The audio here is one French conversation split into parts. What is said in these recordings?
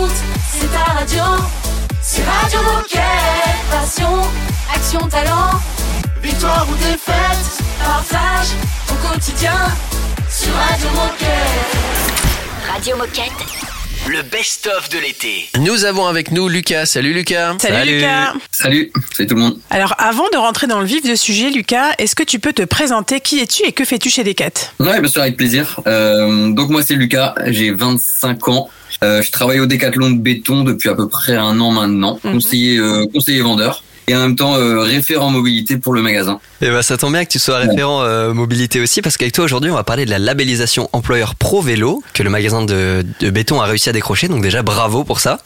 écoutes, c'est ta radio. C'est Radio Moquette. Passion, action, talent. Victoire ou défaite, partage au quotidien sur Radio Moquette. Radio Moquette. Le best-of de l'été. Nous avons avec nous Lucas. Salut Lucas. Salut, Lucas. Salut, salut tout le monde. Alors avant de rentrer dans le vif du sujet, Lucas, est-ce que tu peux te présenter Qui es-tu et que fais-tu chez Decat? Ouais, bien sûr, avec plaisir. Euh, donc moi c'est Lucas, j'ai 25 ans. Euh, je travaille au Décathlon de béton depuis à peu près un an maintenant, Mhm. conseiller, euh, conseiller vendeur et en même temps euh, référent mobilité pour le magasin. Et bah ça tombe bien que tu sois référent euh, mobilité aussi parce qu'avec toi aujourd'hui on va parler de la labellisation employeur Pro Vélo que le magasin de, de béton a réussi à décrocher donc déjà bravo pour ça.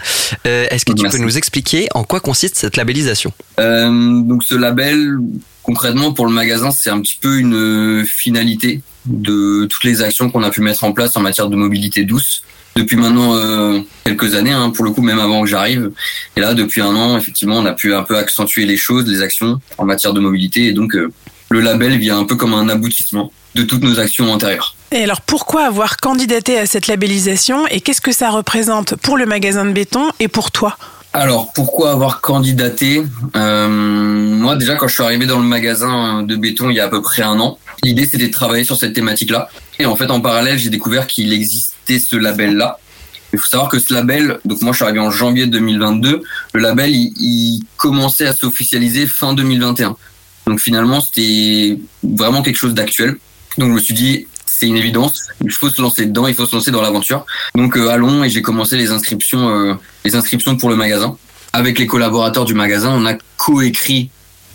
Euh, Est-ce que tu Merci. peux nous expliquer en quoi consiste cette labellisation? Euh, donc ce label, concrètement pour le magasin, c'est un petit peu une finalité de toutes les actions qu'on a pu mettre en place en matière de mobilité douce depuis maintenant euh, quelques années, hein, pour le coup même avant que j'arrive. Et là, depuis un an, effectivement, on a pu un peu accentuer les choses, les actions en matière de mobilité, et donc euh, le label vient un peu comme un aboutissement de toutes nos actions antérieures. Et alors pourquoi avoir candidaté à cette labellisation et qu'est-ce que ça représente pour le magasin de béton et pour toi? Alors, pourquoi avoir candidaté? Euh, Moi, déjà, quand je suis arrivé dans le magasin de béton il y a à peu près un an, l'idée c'était de travailler sur cette thématique-là. Et en fait, en parallèle, j'ai découvert qu'il existait ce label-là. Il faut savoir que ce label, donc moi je suis arrivé en janvier 2022, le label il, commençait à s'officialiser fin 2021. Donc finalement, c'était vraiment quelque chose d'actuel. Donc je me suis dit, c'est une évidence, il faut se lancer dedans, il faut se lancer dans l'aventure. Donc euh, allons et j'ai commencé les inscriptions, euh, les inscriptions pour le magasin. Avec les collaborateurs du magasin, on a coécrit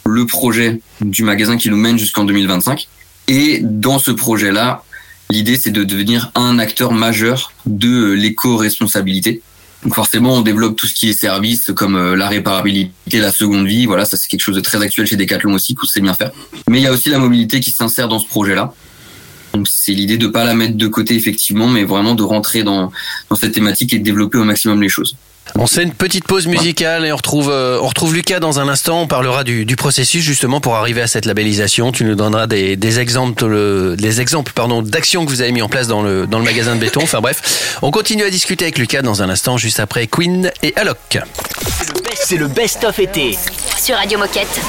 le projet du magasin qui nous mène jusqu'en 2025. Et dans ce projet-là, l'idée c'est de devenir un acteur majeur de l'éco-responsabilité. Donc forcément, on développe tout ce qui est service comme euh, la réparabilité, la seconde vie. Voilà, ça c'est quelque chose de très actuel chez Decathlon aussi qu'on sait bien faire. Mais il y a aussi la mobilité qui s'insère dans ce projet-là. Donc c'est l'idée de pas la mettre de côté effectivement, mais vraiment de rentrer dans cette thématique et de développer au maximum les choses. On fait une petite pause musicale et on retrouve, euh, on retrouve Lucas dans un instant. On parlera du, du processus justement pour arriver à cette labellisation. Tu nous donneras des, des exemples, des exemples pardon, d'actions que vous avez mis en place dans le, dans le magasin de béton. Enfin bref, on continue à discuter avec Lucas dans un instant, juste après Queen et Alok. C'est le best-of été. Sur Radio Moquette.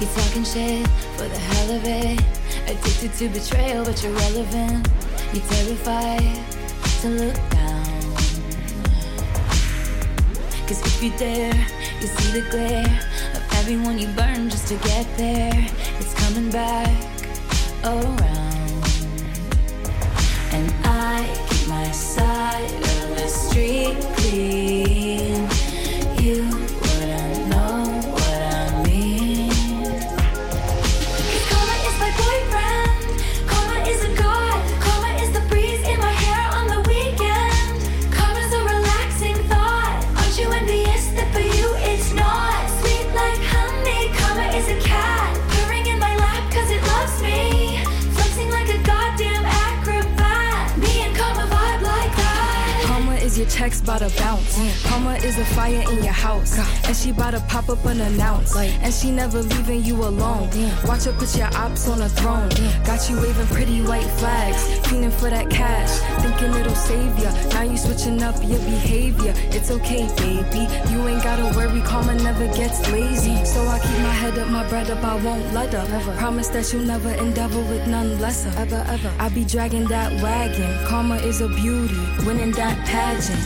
You talking shit for the hell of it. Addicted to betrayal, but you're relevant. You're terrified to look down. Cause if you dare, you see the glare of everyone you burn just to get there. It's coming back around. And I keep my side of the street clean. Checks bout to bounce. Karma is a fire in your house. And she bout to pop up unannounced. And she never leaving you alone. Watch her put your ops on a throne. Got you waving pretty white flags. Feeling for that cash. Thinking it'll save ya. Now you switching up your behavior. It's okay, baby. You ain't gotta worry. Karma never gets lazy. So I keep my head up, my bread up. I won't let up. Promise that you'll never endeavor with none lesser. Ever, ever. I be dragging that wagon. Karma is a beauty. Winning that pageant.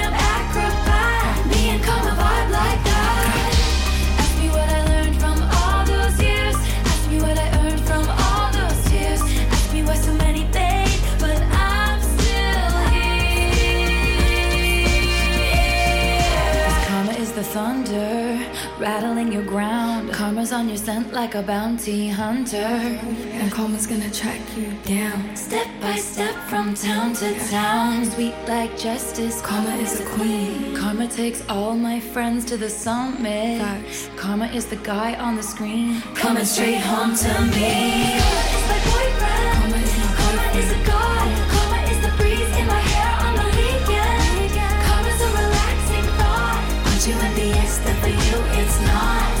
On your scent like a bounty hunter. And karma's gonna track you down. Step by step from town to town. Sweet like justice, karma is a queen. Karma takes all my friends to the summit. Karma is the guy on the screen. Coming straight home to me. Karma is my boyfriend. Karma is, my karma is a god. Karma is the breeze in my hair on the weekend. Karma's a relaxing thought. Aren't you the for you? It's not.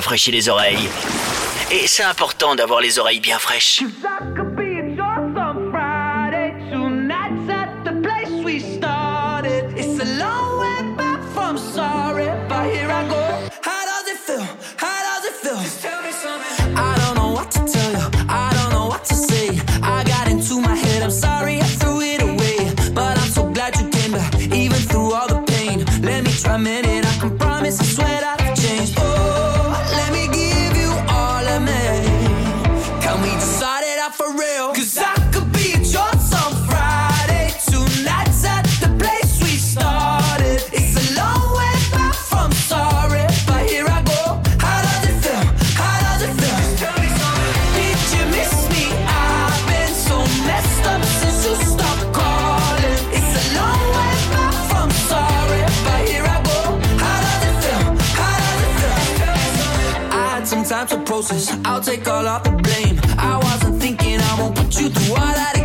rafraîchit les oreilles. Et c'est important d'avoir les oreilles bien fraîches. roses. I'll take all of the blame. I wasn't thinking I won't put you through all that.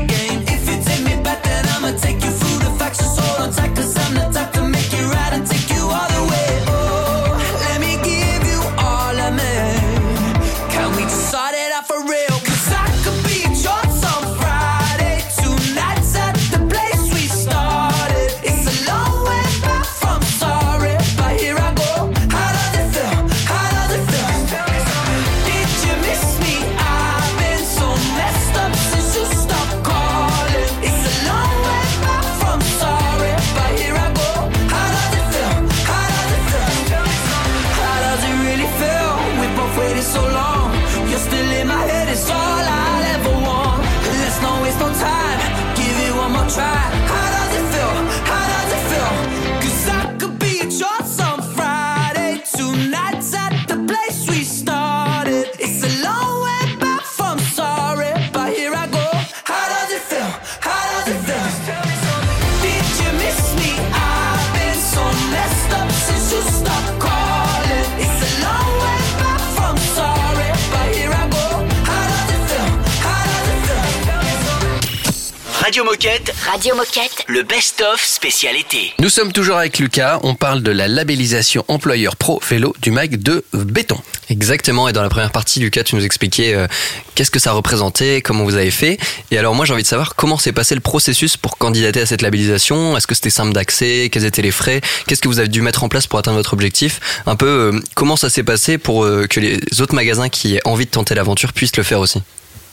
Radio Moquette. le best-of spécialité. Nous sommes toujours avec Lucas. On parle de la labellisation employeur pro vélo du mag de béton. Exactement, et dans la première partie, Lucas, tu nous expliquais euh, qu'est-ce que ça représentait, comment vous avez fait. Et alors moi, j'ai envie de savoir comment s'est passé le processus pour candidater à cette labellisation. Est-ce que c'était simple d'accès? Quels étaient les frais? Qu'est-ce que vous avez dû mettre en place pour atteindre votre objectif? Un peu, euh, comment ça s'est passé pour euh, que les autres magasins qui aient envie de tenter l'aventure puissent le faire aussi?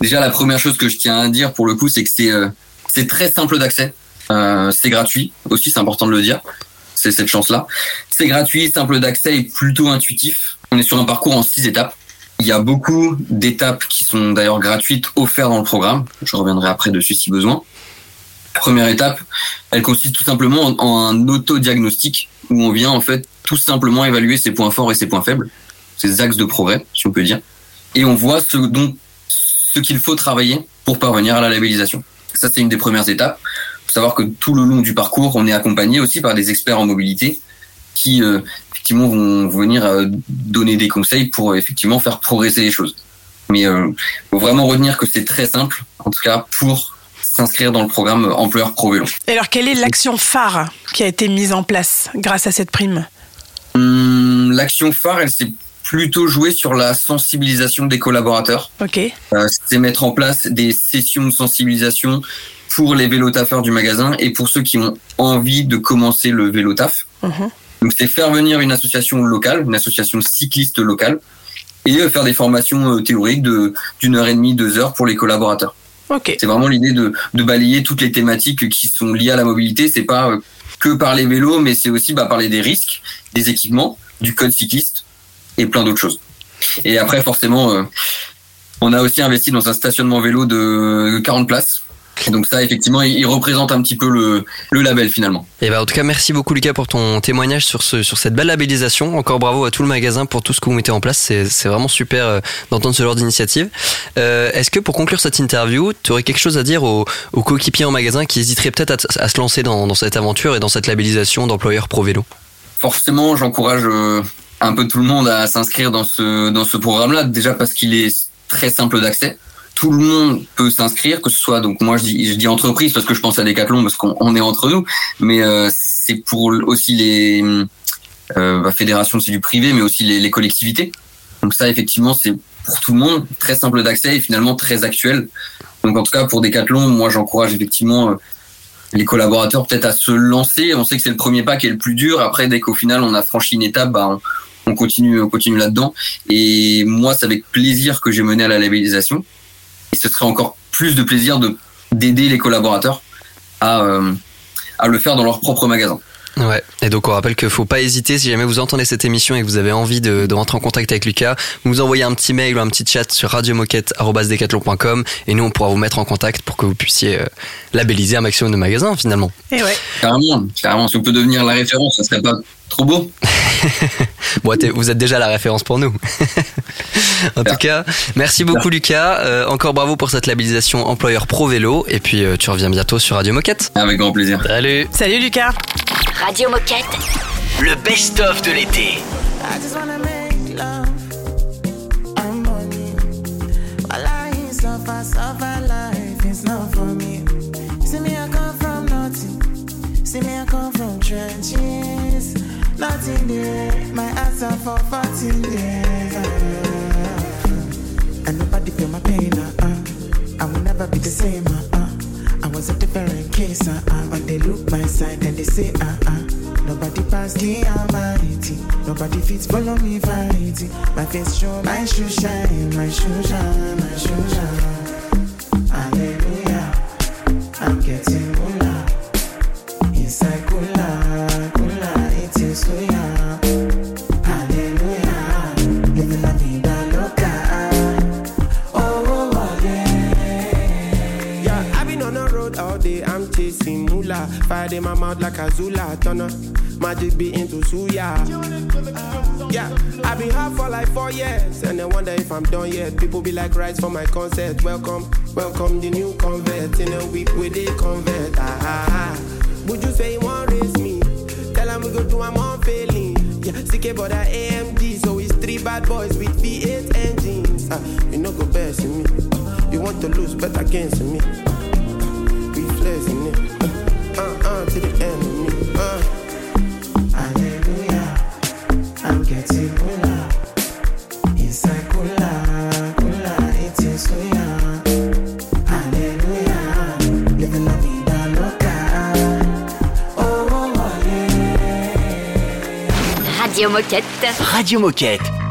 Déjà, la première chose que je tiens à dire pour le coup, c'est que c'est euh, c'est très simple d'accès. Euh, c'est gratuit aussi, c'est important de le dire. C'est cette chance-là. C'est gratuit, simple d'accès et plutôt intuitif. On est sur un parcours en six étapes. Il y a beaucoup d'étapes qui sont d'ailleurs gratuites offertes dans le programme. Je reviendrai après dessus si besoin. Première étape, elle consiste tout simplement en, un autodiagnostic où on vient en fait tout simplement évaluer ses points forts et ses points faibles, ses axes de progrès, si on peut dire, et on voit ce ce qu'il faut travailler pour parvenir à la labellisation. Ça, c'est une des premières étapes. faut savoir que tout le long du parcours, on est accompagné aussi par des experts en mobilité qui, euh, effectivement, vont venir euh, donner des conseils pour euh, effectivement faire progresser les choses. Mais euh, faut vraiment retenir que c'est très simple, en tout cas pour s'inscrire dans le programme Employeur Pro Vélo. Et alors, quelle est l'action phare qui a été mise en place grâce à cette prime? Hum, L'action phare, elle s'est plutôt jouée sur la sensibilisation des collaborateurs. Ok. Euh, c'est mettre en place des sessions de sensibilisation pour les vélotaffeurs du magasin et pour ceux qui ont envie de commencer le vélotaf. Mhm. Donc c'est faire venir une association locale, une association cycliste locale, et euh, faire des formations euh, théoriques de d'une heure et demie, deux heures pour les collaborateurs. Ok. C'est vraiment l'idée de, de balayer toutes les thématiques qui sont liées à la mobilité. C'est pas que par les vélos, mais c'est aussi bah, parler des risques, des équipements, du code cycliste et plein d'autres choses. Et après, forcément, euh, on a aussi investi dans un stationnement vélo de 40 places. Et donc ça, effectivement, il représente un petit peu le, le label finalement. Et bah en tout cas, merci beaucoup Lucas pour ton témoignage sur, ce, sur cette belle labellisation. Encore bravo à tout le magasin pour tout ce que vous mettez en place. C'est vraiment super euh, d'entendre ce genre d'initiative. Euh, Est-ce que pour conclure cette interview, tu aurais quelque chose à dire aux, aux coéquipiers en magasin qui hésiteraient peut-être à, se lancer dans, dans cette aventure et dans cette labellisation d'employeur pro vélo? Forcément, j'encourage euh, un peu tout le monde à s'inscrire dans ce dans ce programme-là. Déjà parce qu'il est très simple d'accès. Tout le monde peut s'inscrire, que ce soit donc moi je dis entreprise parce que je pense à Decathlon parce qu'on on est entre nous, mais euh, c'est pour aussi les euh, bah, fédérations c'est du privé, mais aussi les, les collectivités. Donc ça effectivement c'est pour tout le monde très simple d'accès et finalement très actuel. Donc en tout cas pour Decathlon, moi j'encourage effectivement euh, les collaborateurs peut-être à se lancer. On sait que c'est le premier pas qui est le plus dur. Après, dès qu'au final on a franchi une étape, bah, on, on continue, on continue là-dedans. Et moi, c'est avec plaisir que j'ai mené à la labellisation. Et ce serait encore plus de plaisir de d'aider les collaborateurs à euh, à le faire dans leur propre magasin. Ouais, et donc on rappelle qu'il faut pas hésiter, si jamais vous entendez cette émission et que vous avez envie de, de rentrer en contact avec Lucas, vous nous envoyez un petit mail ou un petit chat sur radiomoquette.com et nous on pourra vous mettre en contact pour que vous puissiez euh, labelliser un maximum de magasins finalement. Et ouais. Carrément, carrément. Si on peut devenir la référence, ça serait pas trop beau. Bon, vous êtes déjà la référence pour nous. en tout cas, merci beaucoup Lucas, Euh, encore bravo pour cette labellisation employeur pro vélo et puis euh, tu reviens bientôt sur Radio Moquette. Avec grand plaisir. Salut Salut Lucas. Radio Moquette. Le best-of de l'été. I. See me, come from nothing. See me, I come from trenches. Nothing there. My are for 14 years. And nobody feel my pain. Uh, uh. I will never be the same. Uh, uh. I was a different case. Uh, uh. When they look my side and they say, uh, uh. Nobody pass the almighty. Nobody fits follow me fighting. My face show, my shoe shine, my shoe shine, my shoe shine. Azula Turner. Magic be into Suya. Yeah, I been hot for like four years, and I wonder if I'm done yet. People be like, rise for my concert. Welcome, welcome the new convert. In a week with the convert. Ah, ah, ah. Would you say you want raise me? Tell him we go to my mom failing. Yeah, CK but I AMG, so it's three bad boys with V8 engines. Ah, you know go best in me. You want to lose, bet against me. We flexing it, uh uh to the end. Radio Moquette.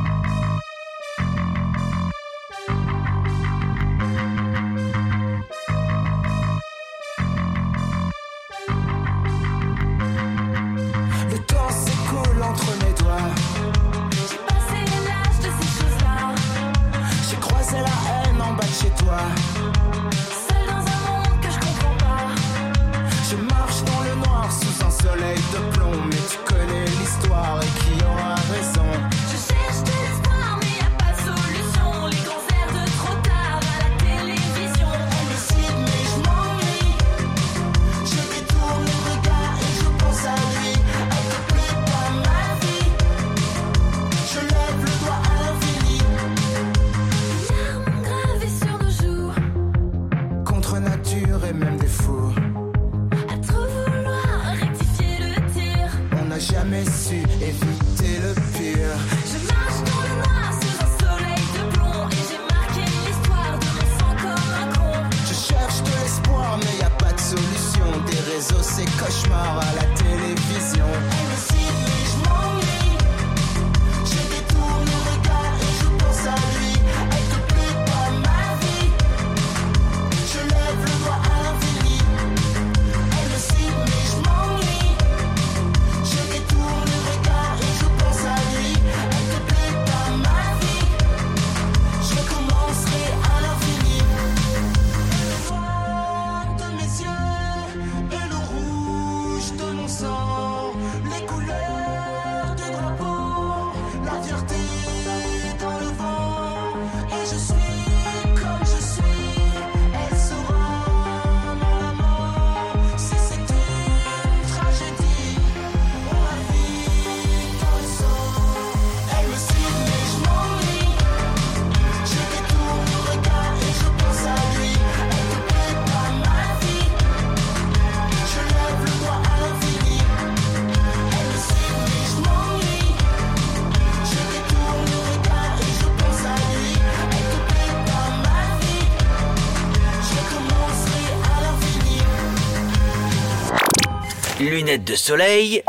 lunettes de soleil,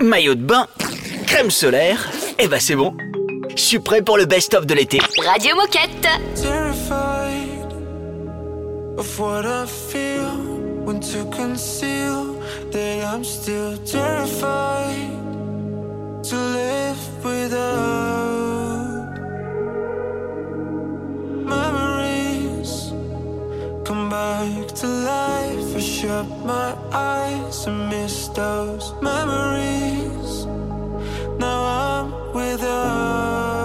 maillot de bain, crème solaire, et bah c'est bon. Je suis prêt pour le best-of de l'été. Radio Moquette. To conceal that I'm. shut my eyes and miss those memories. Now I'm without.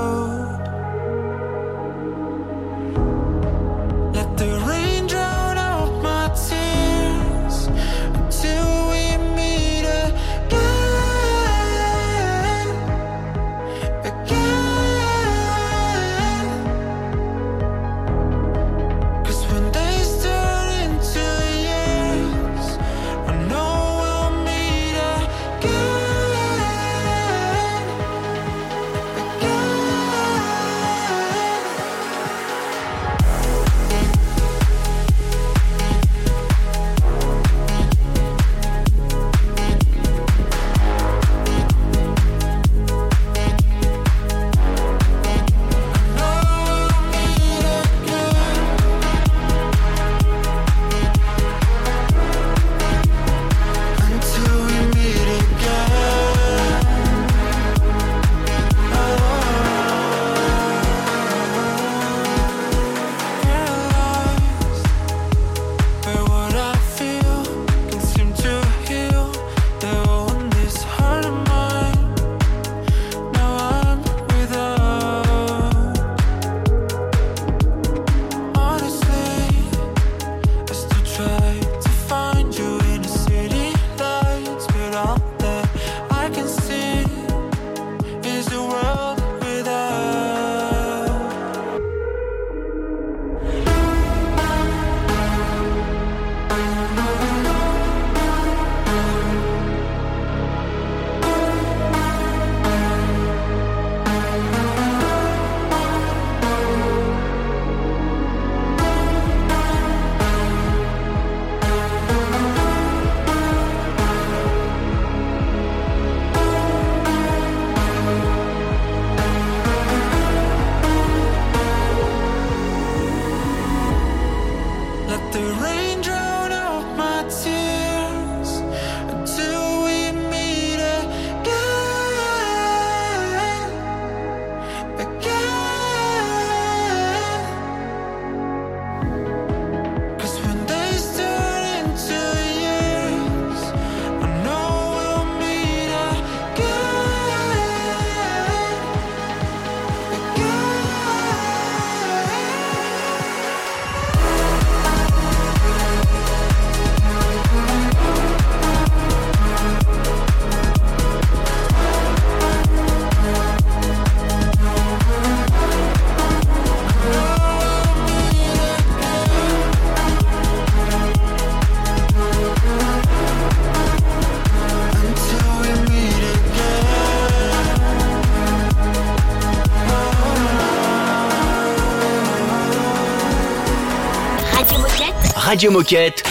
Radio Moquette,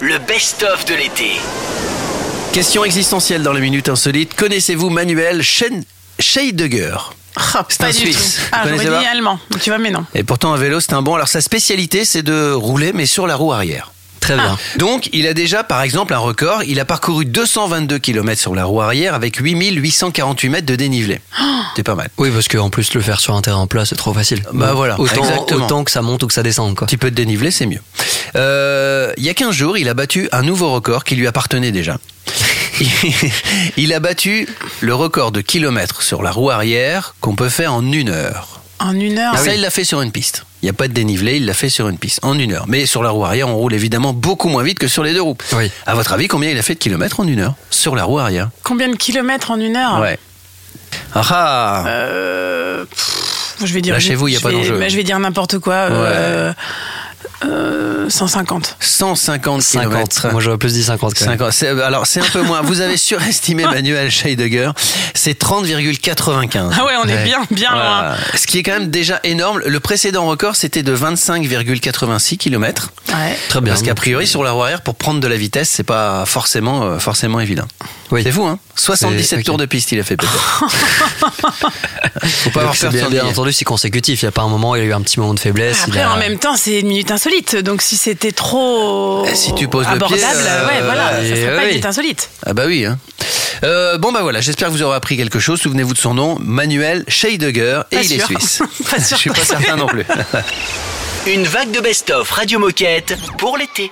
le best-of de l'été. Question existentielle dans les minutes insolites. Connaissez-vous Manuel Schen- Scheidegger? Ah, C'est un Suisse. Ah, j'aurais dit pas? allemand. Tu vois, mais non. Et pourtant, un vélo, c'est un bon. Alors, sa spécialité, c'est de rouler, mais sur la roue arrière. Très bien. Donc, il a déjà, par exemple, un record. Il a parcouru 222 km sur la roue arrière avec 8848 mètres de dénivelé. C'est pas mal. Oui, parce qu'en plus, le faire sur un terrain plat, c'est trop facile. Bah Donc, voilà, Autant, exactement. autant que ça monte ou que ça descende, quoi. Un petit peu de dénivelé, c'est mieux. Euh, il y a 15 jours, il a battu un nouveau record qui lui appartenait déjà. il a battu le record de kilomètres sur la roue arrière qu'on peut faire en une heure. En une heure. ça, il l'a fait sur une piste. Il n'y a pas de dénivelé, il l'a fait sur une piste, en une heure. Mais sur la roue arrière, on roule évidemment beaucoup moins vite que sur les deux roues. Oui. À votre avis, combien il a fait de kilomètres en une heure sur la roue arrière? Combien de kilomètres en une heure? Ouais. Ah ah Euh, pff, je vais dire. Lâchez-vous, il y a pas d'enjeu. je vais dire n'importe quoi. euh, euh, 150. 150 50. kilomètres. Moi, j'aurais plus dit 50 quand même. 50. C'est- Alors, c'est un peu moins. Vous avez surestimé Manuel Scheidegger. C'est 30,95. Ah ouais, on est bien, bien Voilà. loin. Ce qui est quand même déjà énorme. Le précédent record, c'était de 25,86 km. Ouais. Très bien. Parce qu'a priori, sur la roue arrière, pour prendre de la vitesse, c'est pas forcément, euh, forcément évident. Oui. C'est fou, hein 77 ok. tours de piste, il a fait peut-être. Faut pas avoir peur de bien, bien entendu, c'est consécutif. Il n'y a pas un moment où il y a eu un petit moment de faiblesse. il Après, a- en même temps, c'est une minute insolite. Donc, si c'était trop Eh, si tu poses le abordable, pied, euh, ouais, voilà, ça serait pas oui. une insolite. Ah bah oui. Hein. Euh, bon bah voilà, j'espère que vous aurez appris quelque chose. Souvenez-vous de son nom, Manuel Scheidegger, et Pas il est suisse. Pas sûr. Je suis pas certain non plus. Une vague de best-of Radio Moquette pour l'été.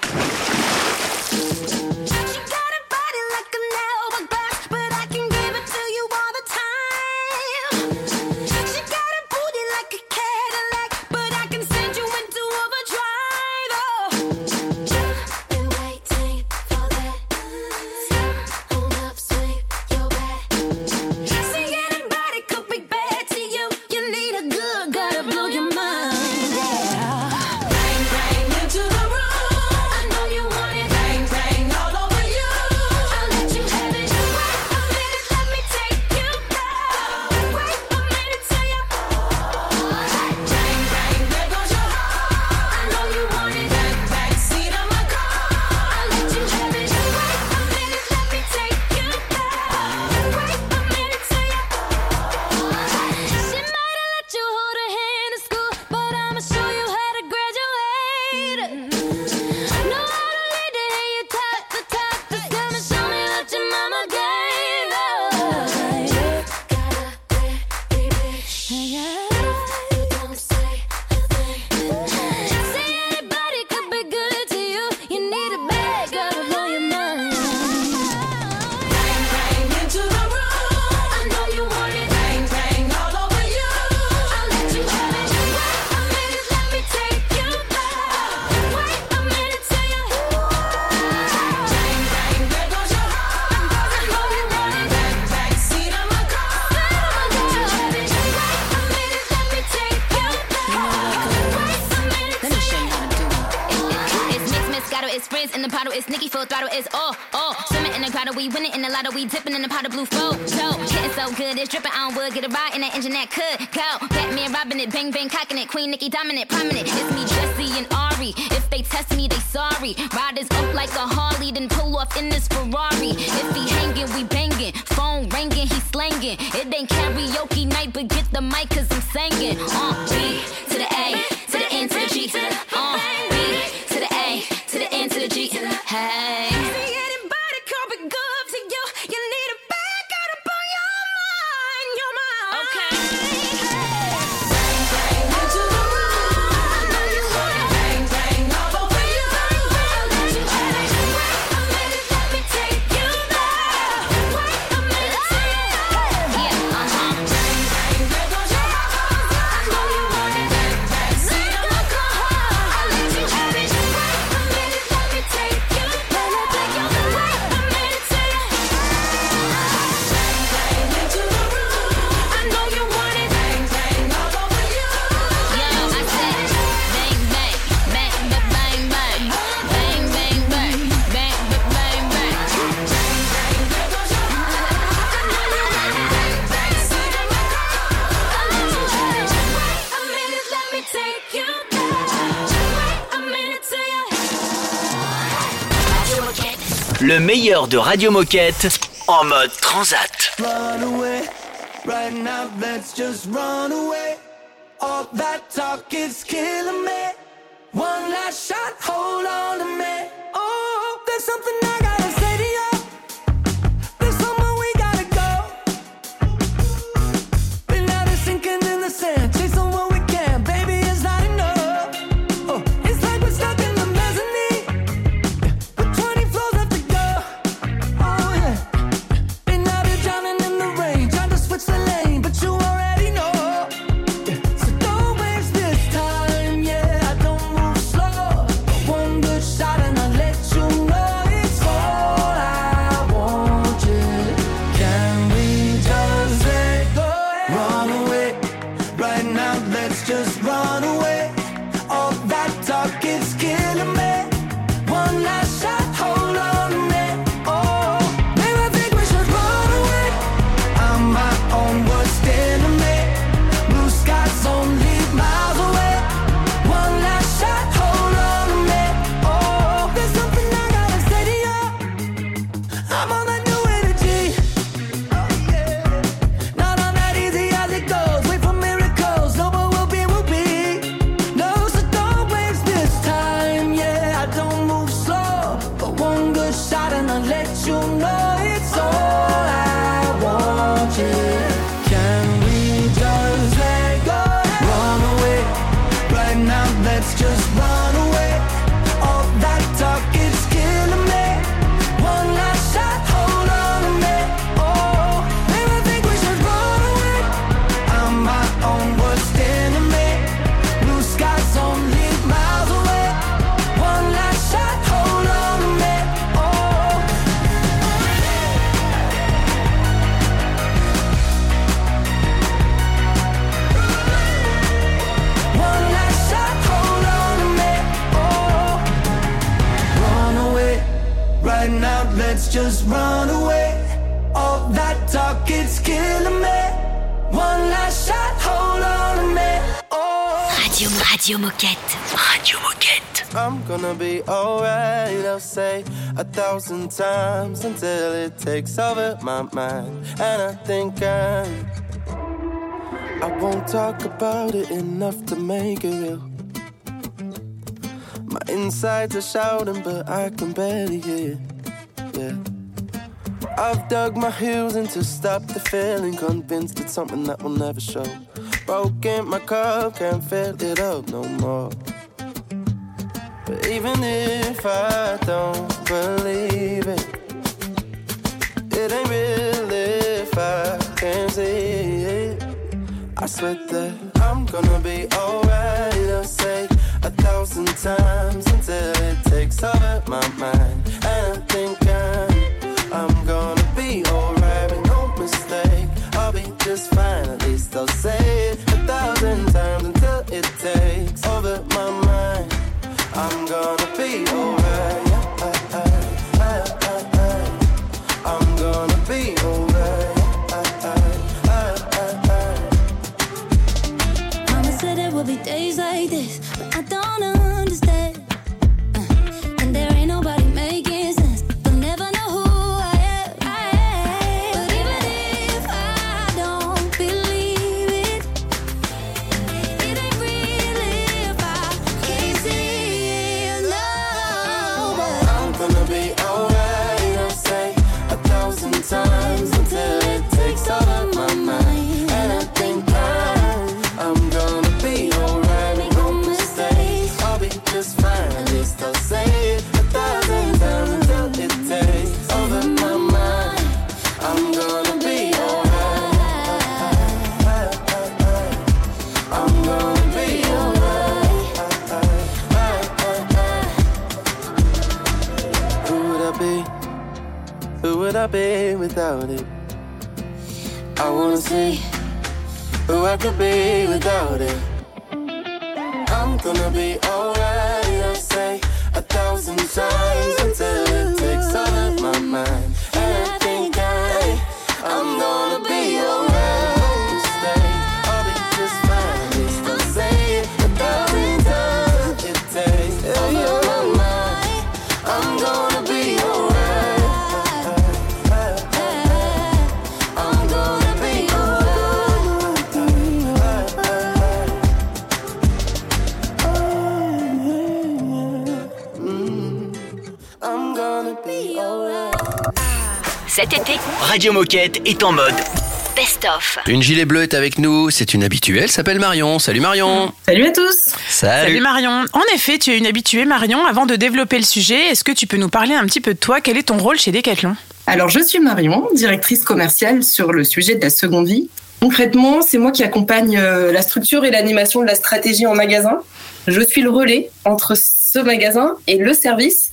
Dominant, prominent. It's me, Jesse and Ari. If they test me, they sorry. Riders up like a Harley, then pull off in this Ferrari. If he hanging, we banging. Phone ringing, he slanging. It ain't karaoke night, but get the mic, cause I'm singing. Uh, B Meilleur de Radio Moquette en mode transat. a thousand times until it takes over my mind. And I think I'm. I won't talk about it enough to make it real. My insides are shouting, but I can barely hear. Yeah. I've dug my heels in to stop the feeling, convinced it's something that will never show. Broken my cup, can't fill it up no more. But even if I don't believe it, it ain't real if I can't see it. I swear that I'm gonna be alright. I'll say a thousand times until it takes over my mind. And I think I'm, I'm gonna be alright with no mistake. I'll be just fine, at least I'll say it a thousand times until it takes over my I without it. I wanna see who I could be without it. I'm gonna be alright, I say a thousand times. Cet été, Radio Moquette est en mode best-of. Une gilet bleue est avec nous, c'est une habituée, elle s'appelle Marion. Salut Marion. Salut à tous. Salut Marion. En effet, tu es une habituée Marion. Avant de développer le sujet, est-ce que tu peux nous parler un petit peu de toi? Quel est ton rôle chez Decathlon? Alors, je suis Marion, directrice commerciale sur le sujet de la seconde vie. Concrètement, c'est moi qui accompagne euh, la structure et l'animation de la stratégie en magasin. Je suis le relais entre ce magasin et le service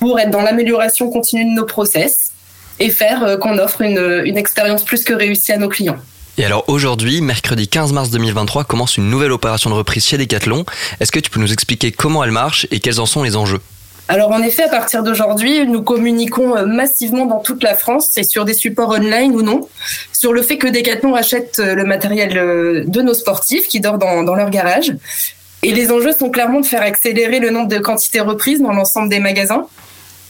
pour être dans l'amélioration continue de nos process et faire euh, qu'on offre une, une expérience plus que réussie à nos clients. Et alors aujourd'hui, mercredi 15 mars 2023, commence une nouvelle opération de reprise chez Decathlon. Est-ce que tu peux nous expliquer comment elle marche et quels en sont les enjeux? Alors en effet, à partir d'aujourd'hui, nous communiquons euh, massivement dans toute la France et sur des supports online ou non sur le fait que Decathlon rachète euh, le matériel euh, de nos sportifs qui dorment dans, dans leur garage. Et les enjeux sont clairement de faire accélérer le nombre de quantités reprises dans l'ensemble des magasins,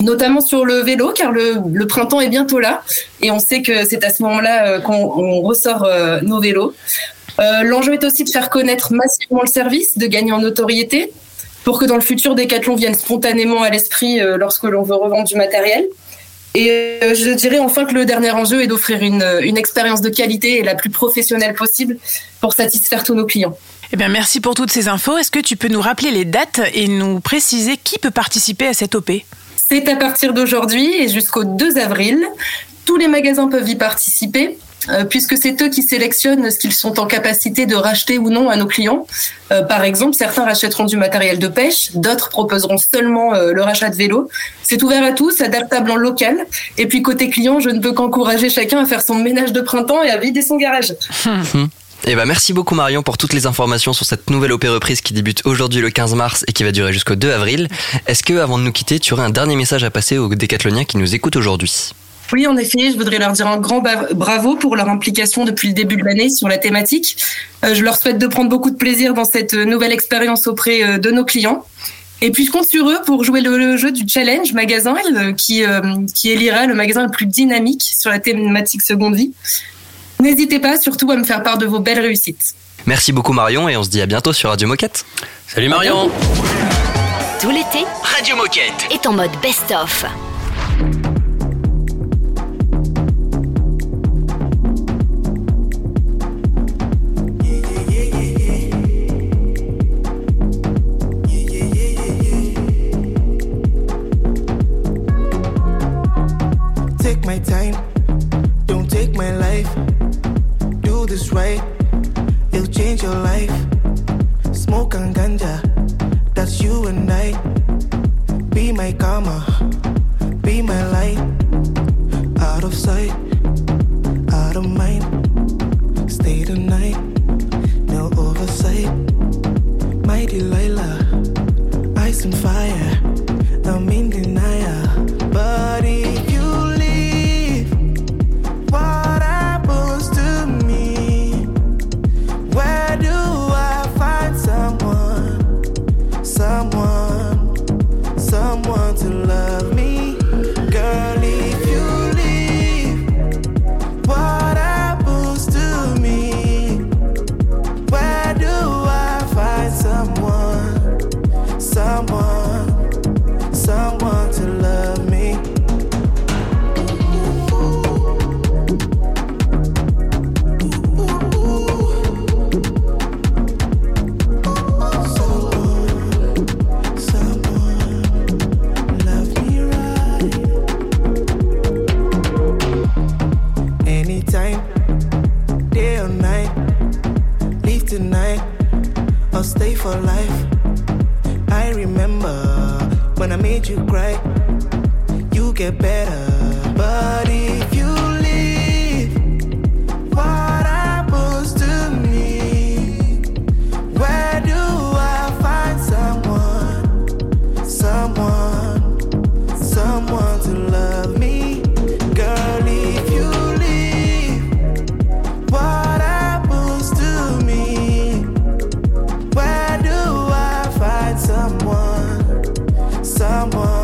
notamment sur le vélo, car le, printemps est bientôt là et on sait que c'est à ce moment-là euh, qu'on on ressort euh, nos vélos. Euh, L'enjeu est aussi de faire connaître massivement le service, de gagner en notoriété, pour que dans le futur, Decathlon vienne spontanément à l'esprit lorsque l'on veut revendre du matériel. Et je dirais enfin que le dernier enjeu est d'offrir une, une expérience de qualité et la plus professionnelle possible pour satisfaire tous nos clients. Eh bien, merci pour toutes ces infos. Est-ce que tu peux nous rappeler les dates et nous préciser qui peut participer à cette OP C'est à partir d'aujourd'hui et jusqu'au 2 avril. Tous les magasins peuvent y participer. euh, puisque c'est eux qui sélectionnent ce qu'ils sont en capacité de racheter ou non à nos clients. Euh, par exemple, certains rachèteront du matériel de pêche, d'autres proposeront seulement euh, le rachat de vélo. C'est ouvert à tous, adaptable en local. Et puis côté client, je ne peux qu'encourager chacun à faire son ménage de printemps et à vider son garage. Eh ben merci beaucoup Marion pour toutes les informations sur cette nouvelle opé reprise qui débute aujourd'hui le 15 mars et qui va durer jusqu'au 2 avril. Est-ce que avant de nous quitter, tu aurais un dernier message à passer aux décathloniens qui nous écoutent aujourd'hui? Oui, en effet, je voudrais leur dire un grand bravo pour leur implication depuis le début de l'année sur la thématique. Euh, je leur souhaite de prendre beaucoup de plaisir dans cette nouvelle expérience auprès euh, de nos clients. Et puis je compte sur eux pour jouer le, jeu du challenge magasin euh, qui, euh, qui élira le magasin le plus dynamique sur la thématique seconde vie. N'hésitez pas surtout à me faire part de vos belles réussites. Merci beaucoup Marion et on se dit à bientôt sur Radio Moquette. Salut Marion Tout l'été Radio Moquette. est en mode best-of. Take my time, don't take my life. This right, it'll change your life. Smoke and ganja, that's you and I. Be my karma, be my light. Out of sight, out of mind. Stay the night, no oversight. My Delilah, ice and fire. Get better. But if you leave, what happens to me? Where do I find someone, someone, someone to love me? Girl, if you leave, what happens to me? Where do I find someone, someone,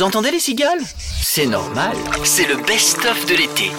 Vous entendez les cigales? C'est normal, c'est le best-of de l'été.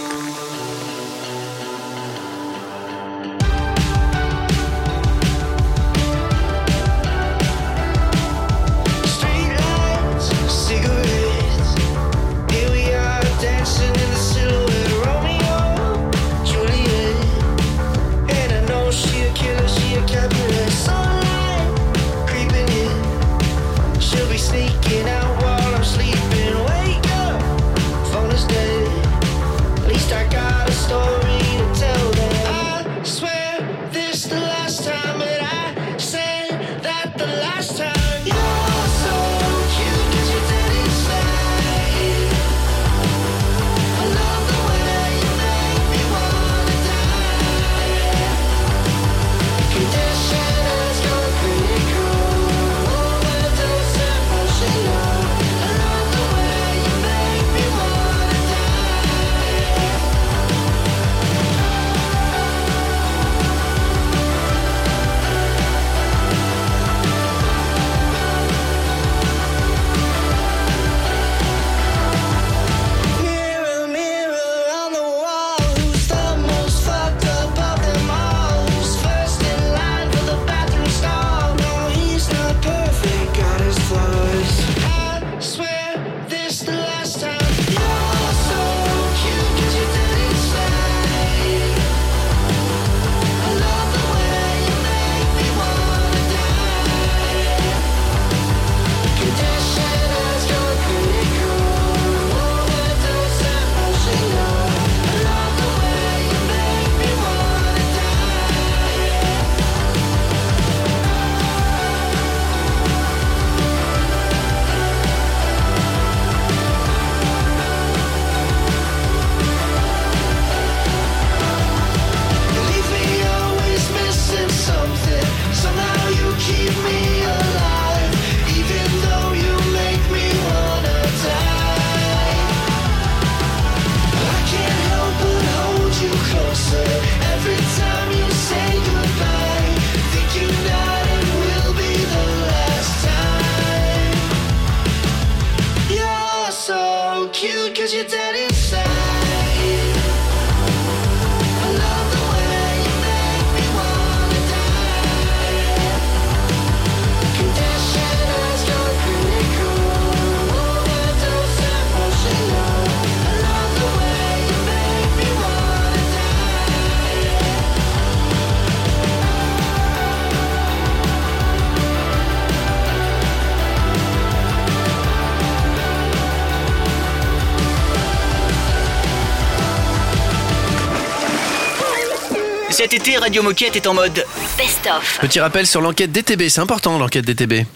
Cet été, Radio Moquette est en mode Best-of. Petit rappel sur l'enquête DTB, c'est important l'enquête DTB.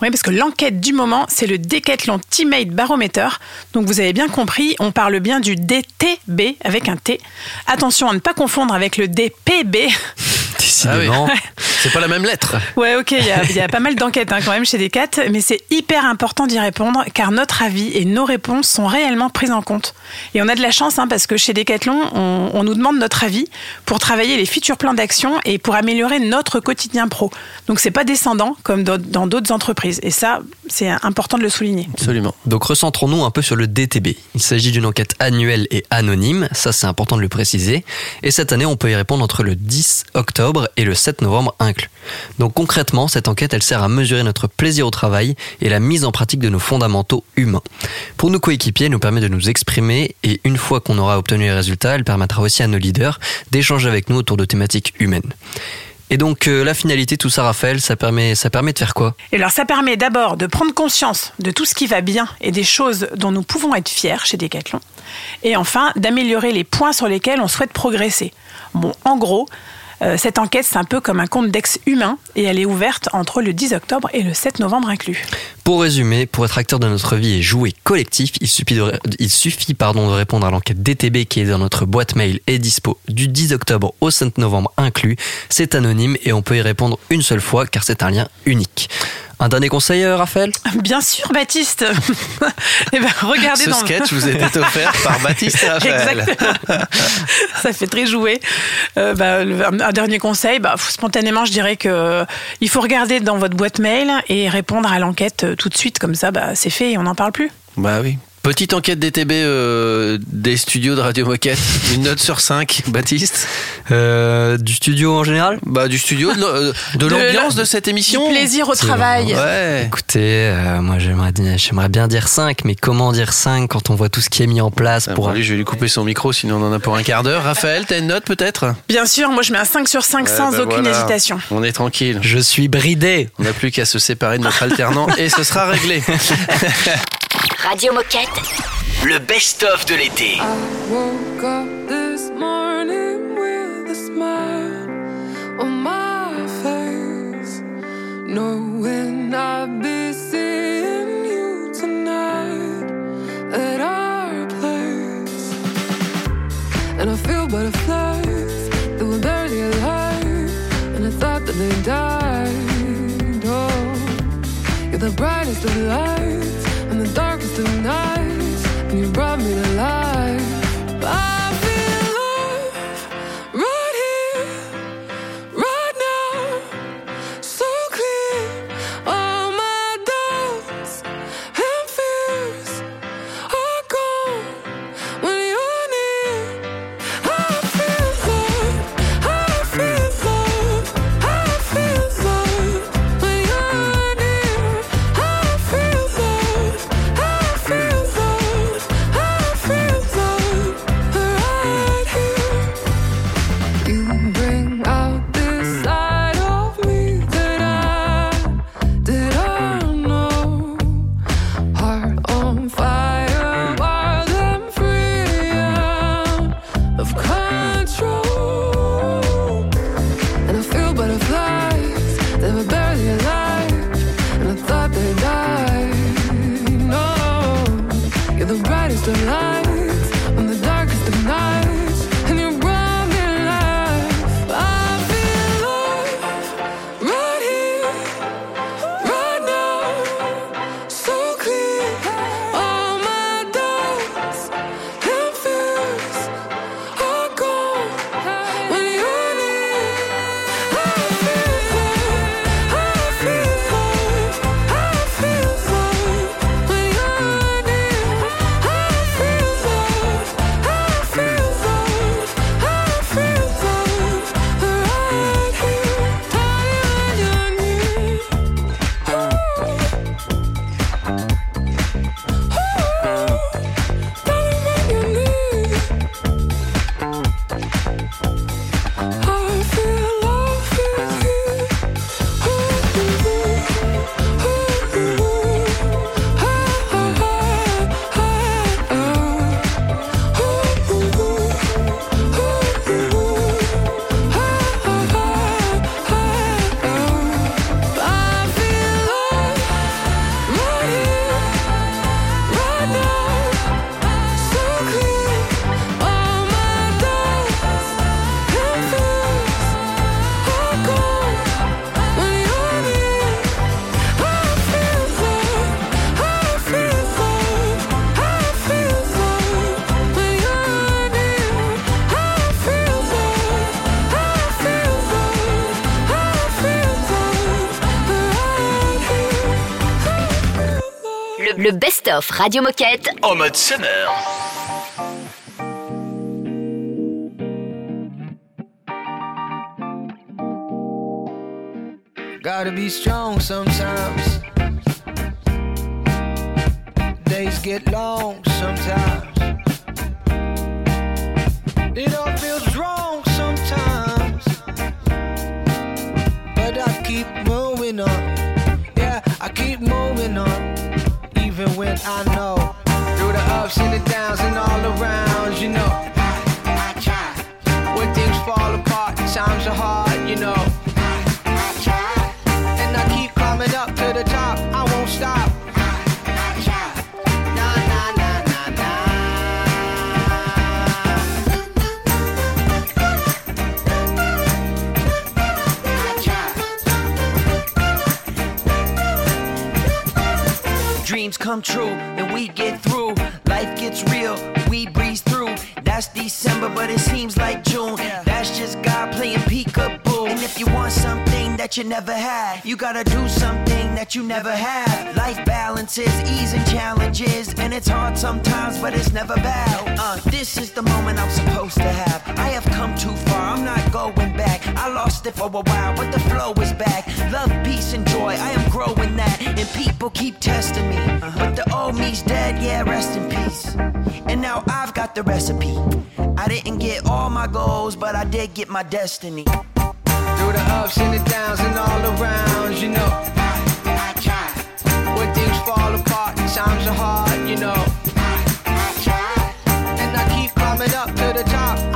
Oui, parce que l'enquête du moment, c'est le Decathlon Teammate Barometer. Donc vous avez bien compris, on parle bien du DTB avec un T. Attention à ne pas confondre avec le DPB. Décidément. C'est pas la même lettre. Ouais, ok, il y a, il y a pas mal d'enquêtes hein, quand même chez Decat, mais c'est hyper important d'y répondre car notre avis et nos réponses sont réellement prises en compte. Et on a de la chance hein, parce que chez Decathlon, on, on nous demande notre avis pour travailler les futurs plans d'action et pour améliorer notre quotidien pro. Donc c'est pas descendant comme dans- dans d'autres entreprises. Et ça, c'est important de le souligner. Absolument. Donc recentrons-nous un peu sur le DTB. Il s'agit d'une enquête annuelle et anonyme, ça c'est important de le préciser. Et cette année, on peut y répondre entre le 10 octobre et le 7 novembre inclus. Donc concrètement, cette enquête, elle sert à mesurer notre plaisir au travail et la mise en pratique de nos fondamentaux humains. Pour nos coéquipiers, elle nous permet de nous exprimer et une fois qu'on aura obtenu les résultats, elle permettra aussi à nos leaders d'échanger avec nous autour de thématiques humaines. Et donc euh, la finalité, tout ça, Raphaël, ça permet, ça permet de faire quoi? Et alors ça permet d'abord de prendre conscience de tout ce qui va bien et des choses dont nous pouvons être fiers chez Decathlon. Et enfin, d'améliorer les points sur lesquels on souhaite progresser. Bon, en gros, euh, cette enquête, c'est un peu comme un compte d'ex humain et elle est ouverte entre le 10 octobre et le 7 novembre inclus. Pour résumer, pour être acteur de notre vie et jouer collectif, il suffit, de, répondre à l'enquête DTB qui est dans notre boîte mail et dispo du 10 octobre au 5 novembre inclus. C'est anonyme et on peut y répondre une seule fois car c'est un lien unique. Un dernier conseil, euh, Raphaël Bien sûr, Baptiste. Eh ben, regardez Ce dans sketch vous était offert par Baptiste et Raphaël. Exactement. Ça fait très jouer. Euh, bah, un dernier conseil, bah, spontanément, je dirais que il faut regarder dans votre boîte mail et répondre à l'enquête euh, tout de suite, comme ça, bah, c'est fait et on n'en parle plus. Bah oui. Petite enquête DTB euh, des studios de Radio Moquette. Une note sur 5, Baptiste Euh, Du studio en général? Bah du studio, de, De l'ambiance la- de cette émission. Du plaisir au travail. Ouais. Écoutez, euh, moi j'aimerais, j'aimerais bien dire 5, mais comment dire 5 quand on voit tout ce qui est mis en place Ah, pour... bon, allez, je vais lui couper son micro, sinon on en a pour un quart d'heure. Raphaël, t'as une note peut-être? Bien sûr, moi je mets un 5 sur 5 Ouais, sans bah aucune voilà. hésitation. On est tranquille. Je suis bridé On n'a plus qu'à se séparer de notre alternant et ce sera réglé. Radio Moquette. le best-of de l'été. Woke up this morning with a smile on my face, knowing I'd be seeing you tonight at our place. And I feel butterflies that were barely alive, and I thought that they died. Oh, you're the brightest of lights and the nights. You brought me to life. Best-of Radio Moquette. En mode summer. Gotta be strong sometimes. Days get long sometimes. It all feels wrong the downs and all around, you know. I, I try. When things fall apart, times are hard, you know. I, I try. And I keep climbing up to the top. I won't stop. Dreams come true and we get through. Life gets real, we breeze through. That's December, but it seems like June. That's just God playing peekaboo. And if you want something that you never had, you gotta do something that you never had. Life balances, ease and challenges, and it's hard sometimes, but it's never bad. Uh, this is the moment I'm supposed to have. I have come too far, I'm not going back. I lost it for a while, but the flow is back. Love, peace, and joy, I am growing that. And people keep testing me. But the old me's dead, yeah, rest in peace. And now I've got the recipe. I didn't get all my goals, but I did get my destiny. Through the ups and the downs and all around, you know. I, I try. When things fall apart, times are hard, you know. I try. And I keep climbing up to the top.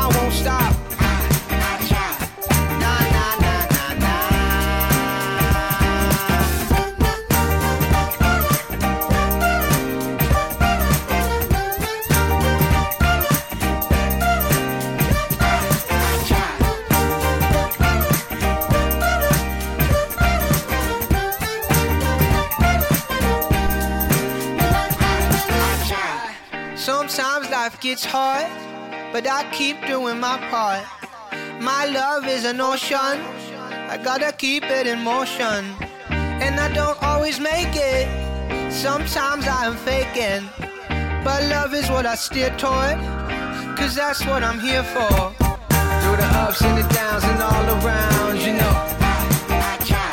Life gets hard, but I keep doing my part. My love is an ocean, I gotta keep it in motion. And I don't always make it, sometimes I am faking. But love is what I steer toward, cause that's what I'm here for. Through the ups and the downs and all around, you know. I try.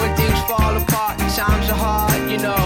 When things fall apart, times are hard, you know.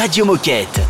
Radio Moquette.